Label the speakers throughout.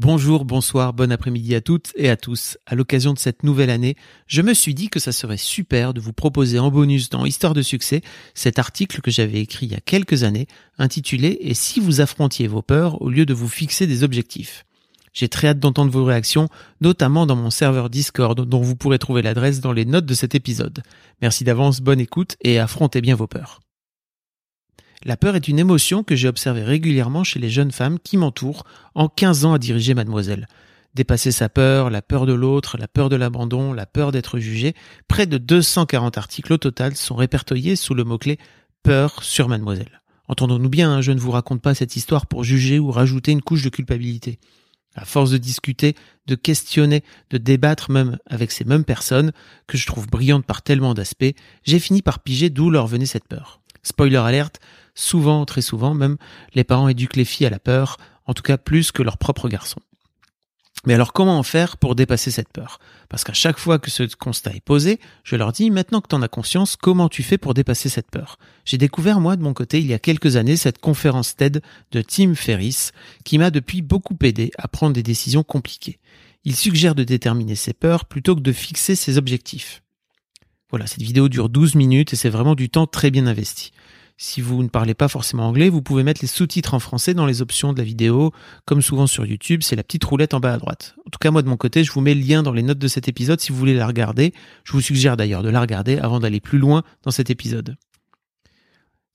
Speaker 1: Bonjour, bonsoir, bon après-midi à toutes et à tous. À l'occasion de cette nouvelle année, je me suis dit que ça serait super de vous proposer en bonus dans Histoire de succès cet article que j'avais écrit il y a quelques années intitulé Et si vous affrontiez vos peurs au lieu de vous fixer des objectifs? J'ai très hâte d'entendre vos réactions, notamment dans mon serveur Discord dont vous pourrez trouver l'adresse dans les notes de cet épisode. Merci d'avance, bonne écoute et affrontez bien vos peurs. La peur est une émotion que j'ai observée régulièrement chez les jeunes femmes qui m'entourent en 15 ans à diriger mademoiselle. Dépasser sa peur, la peur de l'autre, la peur de l'abandon, la peur d'être jugé, près de 240 articles au total sont répertoriés sous le mot-clé peur sur mademoiselle. Entendons-nous bien, hein, je ne vous raconte pas cette histoire pour juger ou rajouter une couche de culpabilité. À force de discuter, de questionner, de débattre même avec ces mêmes personnes, que je trouve brillantes par tellement d'aspects, j'ai fini par piger d'où leur venait cette peur. Spoiler alerte, souvent, très souvent même, les parents éduquent les filles à la peur, en tout cas plus que leurs propres garçons. Mais alors comment en faire pour dépasser cette peur? Parce qu'à chaque fois que ce constat est posé, je leur dis maintenant que tu en as conscience, comment tu fais pour dépasser cette peur? J'ai découvert moi de mon côté il y a quelques années cette conférence TED de Tim Ferriss qui m'a depuis beaucoup aidé à prendre des décisions compliquées. Il suggère de déterminer ses peurs plutôt que de fixer ses objectifs. Voilà, cette vidéo dure 12 minutes et c'est vraiment du temps très bien investi. Si vous ne parlez pas forcément anglais, vous pouvez mettre les sous-titres en français dans les options de la vidéo. Comme souvent sur YouTube, c'est la petite roulette en bas à droite. En tout cas, moi de mon côté, je vous mets le lien dans les notes de cet épisode si vous voulez la regarder. Je vous suggère d'ailleurs de la regarder avant d'aller plus loin dans cet épisode.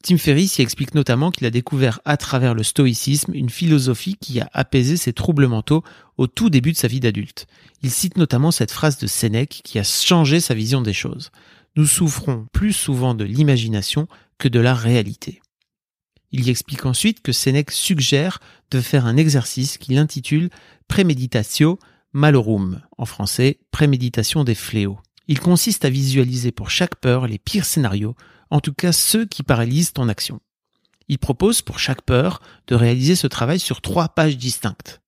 Speaker 1: Tim Ferriss y explique notamment qu'il a découvert à travers le stoïcisme une philosophie qui a apaisé ses troubles mentaux au tout début de sa vie d'adulte. Il cite notamment cette phrase de Sénèque qui a changé sa vision des choses. Nous souffrons plus souvent de l'imagination que de la réalité. Il y explique ensuite que Sénèque suggère de faire un exercice qu'il intitule Premeditatio Malorum, en français Préméditation des fléaux. Il consiste à visualiser pour chaque peur les pires scénarios, en tout cas ceux qui paralysent ton action. Il propose pour chaque peur de réaliser ce travail sur trois pages distinctes.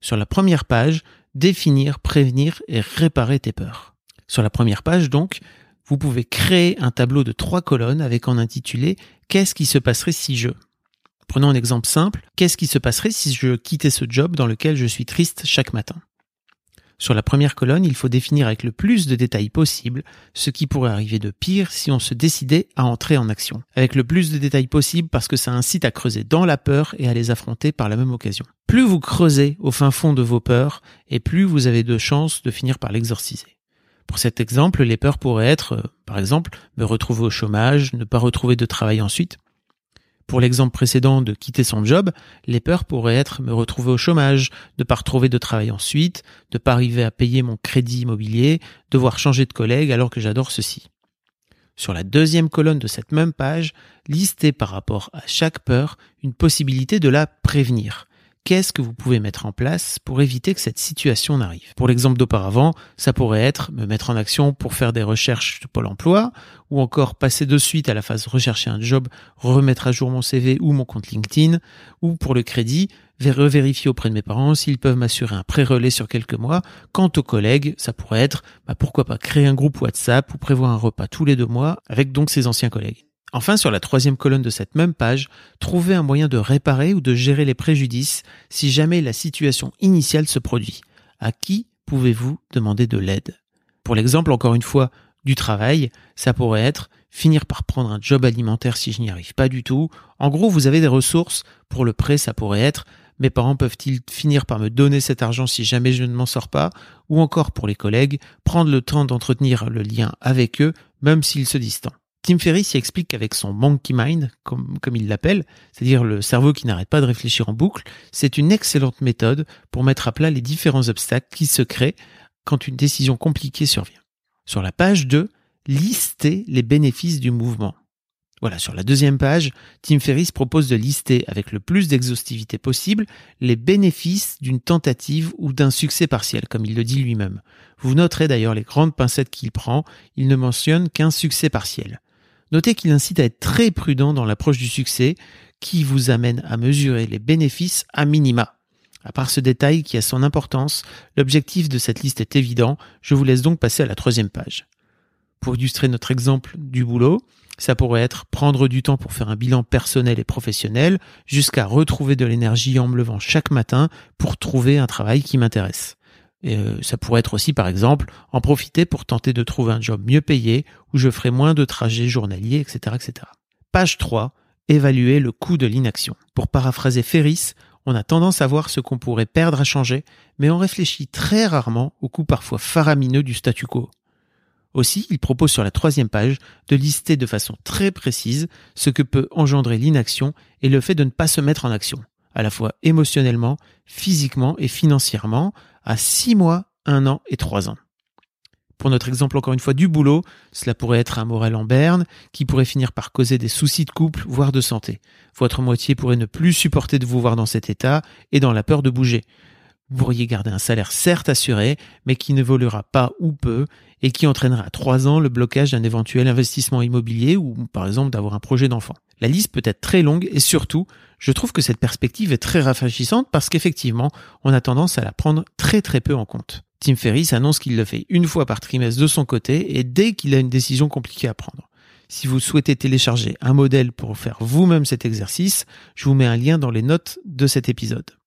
Speaker 1: Sur la première page, définir, prévenir et réparer tes peurs. Sur la première page donc, vous pouvez créer un tableau de trois colonnes avec en intitulé Qu'est-ce qui se passerait si je Prenons un exemple simple. Qu'est-ce qui se passerait si je quittais ce job dans lequel je suis triste chaque matin? Sur la première colonne, il faut définir avec le plus de détails possible ce qui pourrait arriver de pire si on se décidait à entrer en action. Avec le plus de détails possible parce que ça incite à creuser dans la peur et à les affronter par la même occasion. Plus vous creusez au fin fond de vos peurs, et plus vous avez de chances de finir par l'exorciser. Pour cet exemple, les peurs pourraient être, euh, par exemple, me retrouver au chômage, ne pas retrouver de travail ensuite. Pour l'exemple précédent de quitter son job, les peurs pourraient être me retrouver au chômage, ne pas retrouver de travail ensuite, ne pas arriver à payer mon crédit immobilier, devoir changer de collègue alors que j'adore ceci. Sur la deuxième colonne de cette même page, listez par rapport à chaque peur une possibilité de la prévenir qu'est-ce que vous pouvez mettre en place pour éviter que cette situation n'arrive? Pour l'exemple d'auparavant, ça pourrait être me mettre en action pour faire des recherches de Pôle emploi, ou encore passer de suite à la phase rechercher un job, remettre à jour mon CV ou mon compte LinkedIn, ou pour le crédit, revérifier auprès de mes parents s'ils peuvent m'assurer un pré-relais sur quelques mois. Quant aux collègues, ça pourrait être, bah pourquoi pas créer un groupe WhatsApp ou prévoir un repas tous les deux mois avec donc ses anciens collègues. Enfin, sur la troisième colonne de cette même page, trouvez un moyen de réparer ou de gérer les préjudices si jamais la situation initiale se produit. À qui pouvez-vous demander de l'aide? Pour l'exemple, encore une fois, du travail, ça pourrait être finir par prendre un job alimentaire si je n'y arrive pas du tout. En gros, vous avez des ressources. Pour le prêt, ça pourrait être mes parents peuvent-ils finir par me donner cet argent si jamais je ne m'en sors pas? Ou encore pour les collègues, prendre le temps d'entretenir le lien avec eux, même s'ils se distancent. Tim Ferriss y explique qu'avec son monkey mind, comme, comme il l'appelle, c'est-à-dire le cerveau qui n'arrête pas de réfléchir en boucle, c'est une excellente méthode pour mettre à plat les différents obstacles qui se créent quand une décision compliquée survient. Sur la page 2, listez les bénéfices du mouvement. Voilà, sur la deuxième page, Tim Ferriss propose de lister avec le plus d'exhaustivité possible les bénéfices d'une tentative ou d'un succès partiel, comme il le dit lui-même. Vous noterez d'ailleurs les grandes pincettes qu'il prend, il ne mentionne qu'un succès partiel. Notez qu'il incite à être très prudent dans l'approche du succès, qui vous amène à mesurer les bénéfices à minima. À part ce détail qui a son importance, l'objectif de cette liste est évident, je vous laisse donc passer à la troisième page. Pour illustrer notre exemple du boulot, ça pourrait être prendre du temps pour faire un bilan personnel et professionnel, jusqu'à retrouver de l'énergie en me levant chaque matin pour trouver un travail qui m'intéresse. Et euh, ça pourrait être aussi, par exemple, en profiter pour tenter de trouver un job mieux payé, où je ferai moins de trajets journaliers, etc., etc. Page 3. Évaluer le coût de l'inaction. Pour paraphraser Ferris, on a tendance à voir ce qu'on pourrait perdre à changer, mais on réfléchit très rarement au coût parfois faramineux du statu quo. Aussi, il propose sur la troisième page de lister de façon très précise ce que peut engendrer l'inaction et le fait de ne pas se mettre en action, à la fois émotionnellement, physiquement et financièrement, à six mois, un an et trois ans. Pour notre exemple encore une fois du boulot, cela pourrait être un moral en berne qui pourrait finir par causer des soucis de couple, voire de santé. Votre moitié pourrait ne plus supporter de vous voir dans cet état et dans la peur de bouger. Vous pourriez garder un salaire certes assuré, mais qui n'évoluera pas ou peu, et qui entraînera à trois ans le blocage d'un éventuel investissement immobilier ou par exemple d'avoir un projet d'enfant. La liste peut être très longue et surtout, je trouve que cette perspective est très rafraîchissante parce qu'effectivement, on a tendance à la prendre très très peu en compte. Tim Ferriss annonce qu'il le fait une fois par trimestre de son côté et dès qu'il a une décision compliquée à prendre. Si vous souhaitez télécharger un modèle pour faire vous-même cet exercice, je vous mets un lien dans les notes de cet épisode.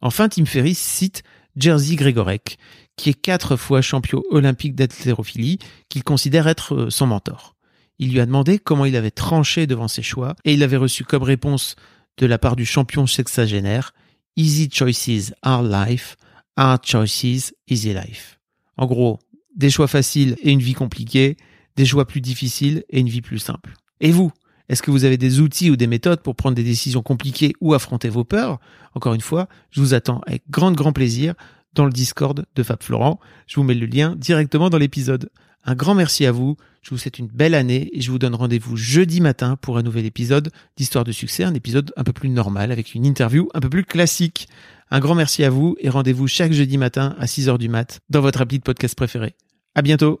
Speaker 1: Enfin, Tim Ferriss cite Jerzy Gregorek, qui est quatre fois champion olympique d'haltérophilie, qu'il considère être euh, son mentor. Il lui a demandé comment il avait tranché devant ses choix, et il avait reçu comme réponse de la part du champion sexagénaire Easy choices are life, hard choices easy life. En gros, des choix faciles et une vie compliquée, des choix plus difficiles et une vie plus simple. Et vous? Est-ce que vous avez des outils ou des méthodes pour prendre des décisions compliquées ou affronter vos peurs? Encore une fois, je vous attends avec grand grand plaisir dans le Discord de Fab Florent. Je vous mets le lien directement dans l'épisode. Un grand merci à vous, je vous souhaite une belle année et je vous donne rendez-vous jeudi matin pour un nouvel épisode d'Histoire de succès, un épisode un peu plus normal avec une interview un peu plus classique. Un grand merci à vous et rendez-vous chaque jeudi matin à 6h du mat dans votre appli de podcast préféré. À bientôt